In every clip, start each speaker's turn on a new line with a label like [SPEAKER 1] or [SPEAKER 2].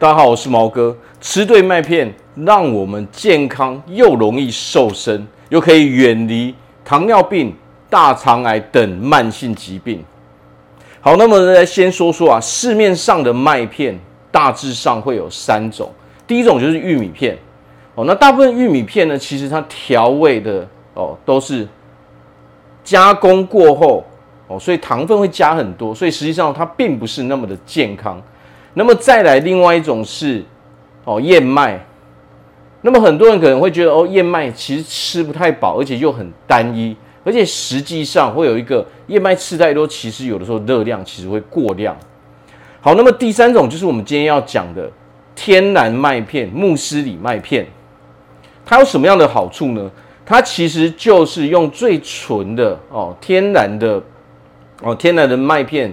[SPEAKER 1] 大家好，我是毛哥。吃对麦片，让我们健康又容易瘦身，又可以远离糖尿病、大肠癌等慢性疾病。好，那么来先说说啊，市面上的麦片大致上会有三种。第一种就是玉米片哦，那大部分玉米片呢，其实它调味的哦都是加工过后哦，所以糖分会加很多，所以实际上它并不是那么的健康。那么再来，另外一种是哦燕麦。那么很多人可能会觉得哦燕麦其实吃不太饱，而且又很单一，而且实际上会有一个燕麦吃太多，其实有的时候热量其实会过量。好，那么第三种就是我们今天要讲的天然麦片穆斯里麦片，它有什么样的好处呢？它其实就是用最纯的哦天然的哦天然的麦片。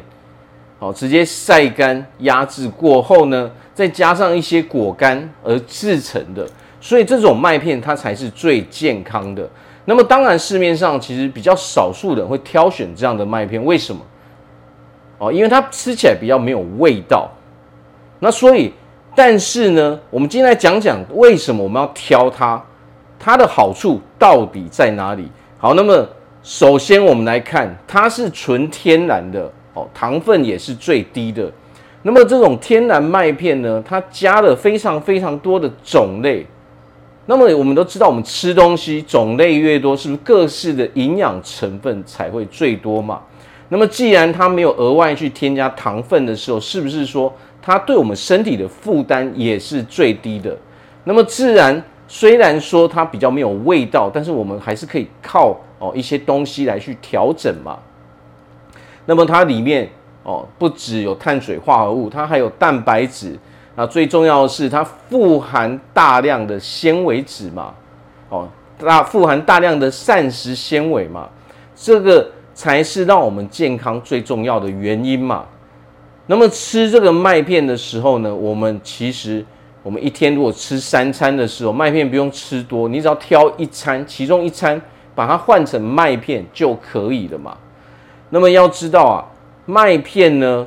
[SPEAKER 1] 好，直接晒干、压制过后呢，再加上一些果干而制成的，所以这种麦片它才是最健康的。那么当然市面上其实比较少数人会挑选这样的麦片，为什么？哦，因为它吃起来比较没有味道。那所以，但是呢，我们今天来讲讲为什么我们要挑它，它的好处到底在哪里？好，那么首先我们来看，它是纯天然的。糖分也是最低的。那么这种天然麦片呢，它加了非常非常多的种类。那么我们都知道，我们吃东西种类越多，是不是各式的营养成分才会最多嘛？那么既然它没有额外去添加糖分的时候，是不是说它对我们身体的负担也是最低的？那么自然，虽然说它比较没有味道，但是我们还是可以靠哦一些东西来去调整嘛。那么它里面哦，不只有碳水化合物，它还有蛋白质。那最重要的是，它富含大量的纤维质嘛，哦，大富含大量的膳食纤维嘛，这个才是让我们健康最重要的原因嘛。那么吃这个麦片的时候呢，我们其实我们一天如果吃三餐的时候，麦片不用吃多，你只要挑一餐，其中一餐把它换成麦片就可以了嘛。那么要知道啊，麦片呢，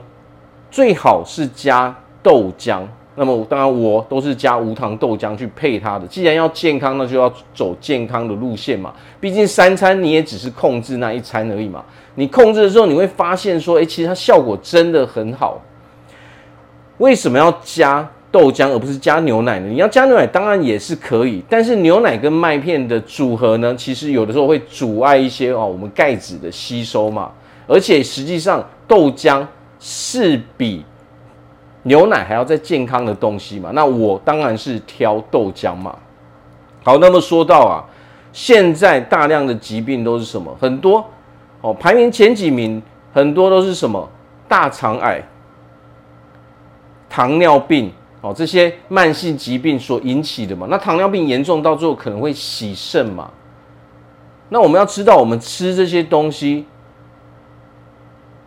[SPEAKER 1] 最好是加豆浆。那么当然我都是加无糖豆浆去配它的。既然要健康，那就要走健康的路线嘛。毕竟三餐你也只是控制那一餐而已嘛。你控制的时候，你会发现说，诶，其实它效果真的很好。为什么要加豆浆而不是加牛奶呢？你要加牛奶当然也是可以，但是牛奶跟麦片的组合呢，其实有的时候会阻碍一些哦我们钙质的吸收嘛。而且实际上，豆浆是比牛奶还要再健康的东西嘛。那我当然是挑豆浆嘛。好，那么说到啊，现在大量的疾病都是什么？很多哦，排名前几名很多都是什么？大肠癌、糖尿病哦，这些慢性疾病所引起的嘛。那糖尿病严重到最后可能会洗肾嘛。那我们要知道，我们吃这些东西。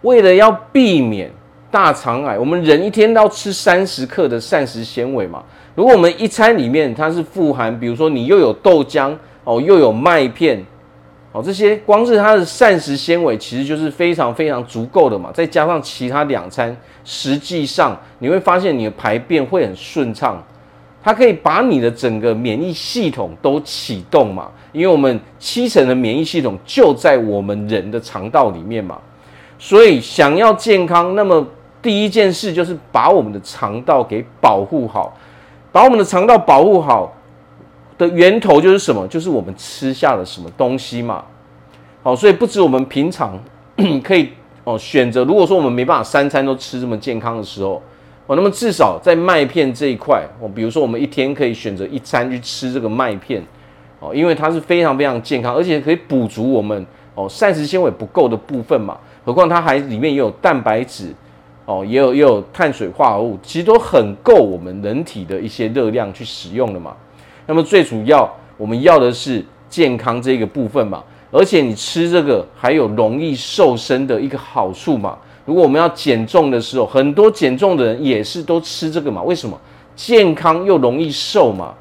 [SPEAKER 1] 为了要避免大肠癌，我们人一天都要吃三十克的膳食纤维嘛。如果我们一餐里面它是富含，比如说你又有豆浆哦，又有麦片哦，这些光是它的膳食纤维其实就是非常非常足够的嘛。再加上其他两餐，实际上你会发现你的排便会很顺畅，它可以把你的整个免疫系统都启动嘛。因为我们七成的免疫系统就在我们人的肠道里面嘛。所以想要健康，那么第一件事就是把我们的肠道给保护好。把我们的肠道保护好的源头就是什么？就是我们吃下了什么东西嘛。好，所以不止我们平常 可以哦选择。如果说我们没办法三餐都吃这么健康的时候，哦，那么至少在麦片这一块，哦，比如说我们一天可以选择一餐去吃这个麦片，哦，因为它是非常非常健康，而且可以补足我们哦膳食纤维不够的部分嘛。何况它还里面也有蛋白质，哦，也有也有碳水化合物，其实都很够我们人体的一些热量去使用的嘛。那么最主要我们要的是健康这个部分嘛，而且你吃这个还有容易瘦身的一个好处嘛。如果我们要减重的时候，很多减重的人也是都吃这个嘛。为什么？健康又容易瘦嘛。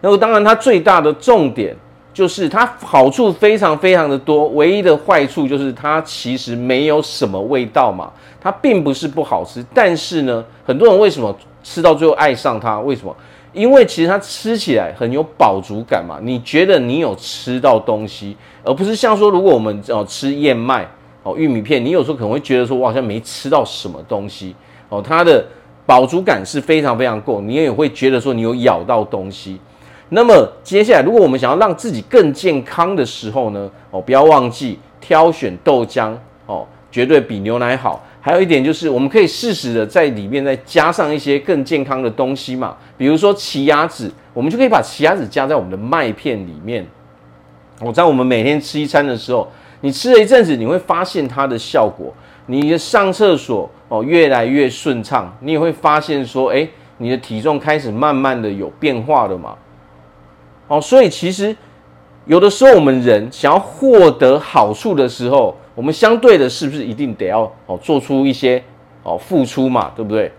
[SPEAKER 1] 那么当然它最大的重点就是它好处非常非常的多，唯一的坏处就是它其实没有什么味道嘛，它并不是不好吃，但是呢，很多人为什么吃到最后爱上它？为什么？因为其实它吃起来很有饱足感嘛，你觉得你有吃到东西，而不是像说如果我们哦吃燕麦哦玉米片，你有时候可能会觉得说我好像没吃到什么东西哦，它的饱足感是非常非常够，你也会觉得说你有咬到东西。那么接下来，如果我们想要让自己更健康的时候呢，哦，不要忘记挑选豆浆哦，绝对比牛奶好。还有一点就是，我们可以适时的在里面再加上一些更健康的东西嘛，比如说奇亚籽，我们就可以把奇亚籽加在我们的麦片里面。我在我们每天吃一餐的时候，你吃了一阵子，你会发现它的效果，你的上厕所哦越来越顺畅，你也会发现说，哎，你的体重开始慢慢的有变化了嘛。哦，所以其实有的时候我们人想要获得好处的时候，我们相对的是不是一定得要哦做出一些哦付出嘛，对不对？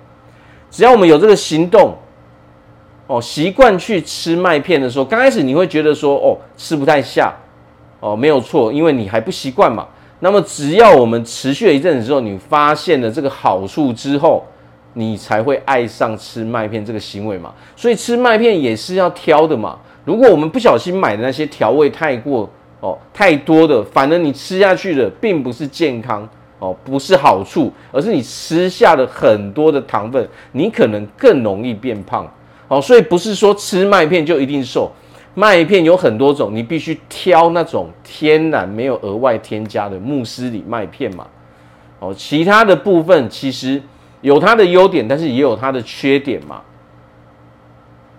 [SPEAKER 1] 只要我们有这个行动，哦习惯去吃麦片的时候，刚开始你会觉得说哦吃不太下，哦没有错，因为你还不习惯嘛。那么只要我们持续了一阵子之后，你发现了这个好处之后，你才会爱上吃麦片这个行为嘛。所以吃麦片也是要挑的嘛。如果我们不小心买的那些调味太过哦太多的，反而你吃下去的并不是健康哦，不是好处，而是你吃下了很多的糖分，你可能更容易变胖哦。所以不是说吃麦片就一定瘦，麦片有很多种，你必须挑那种天然没有额外添加的穆斯里麦片嘛。哦，其他的部分其实有它的优点，但是也有它的缺点嘛。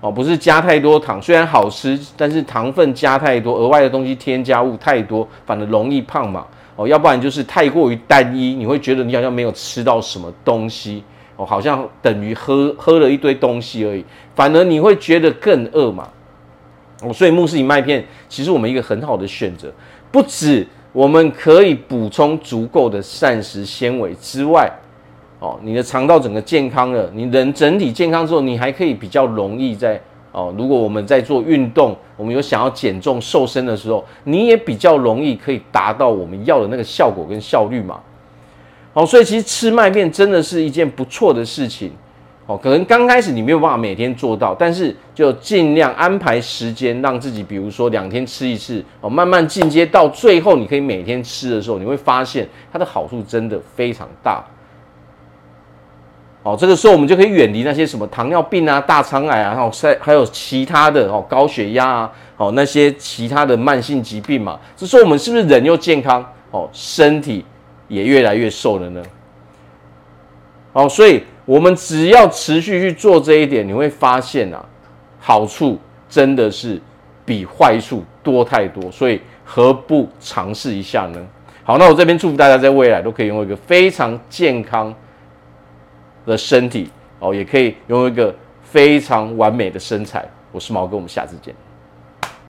[SPEAKER 1] 哦，不是加太多糖，虽然好吃，但是糖分加太多，额外的东西添加物太多，反而容易胖嘛。哦，要不然就是太过于单一，你会觉得你好像没有吃到什么东西，哦，好像等于喝喝了一堆东西而已，反而你会觉得更饿嘛。哦，所以穆斯林麦片其实我们一个很好的选择，不止我们可以补充足够的膳食纤维之外。哦，你的肠道整个健康了，你人整体健康之后，你还可以比较容易在哦。如果我们在做运动，我们有想要减重瘦身的时候，你也比较容易可以达到我们要的那个效果跟效率嘛。哦，所以其实吃麦片真的是一件不错的事情。哦，可能刚开始你没有办法每天做到，但是就尽量安排时间，让自己比如说两天吃一次，哦，慢慢进阶到最后你可以每天吃的时候，你会发现它的好处真的非常大。哦，这个时候我们就可以远离那些什么糖尿病啊、大肠癌啊，然后还还有其他的哦，高血压啊，哦那些其他的慢性疾病嘛。这时候我们是不是人又健康哦，身体也越来越瘦了呢？哦，所以我们只要持续去做这一点，你会发现啊，好处真的是比坏处多太多。所以何不尝试一下呢？好，那我这边祝福大家在未来都可以拥有一个非常健康的身体哦，也可以拥有一个非常完美的身材。我是毛哥，我们下次见。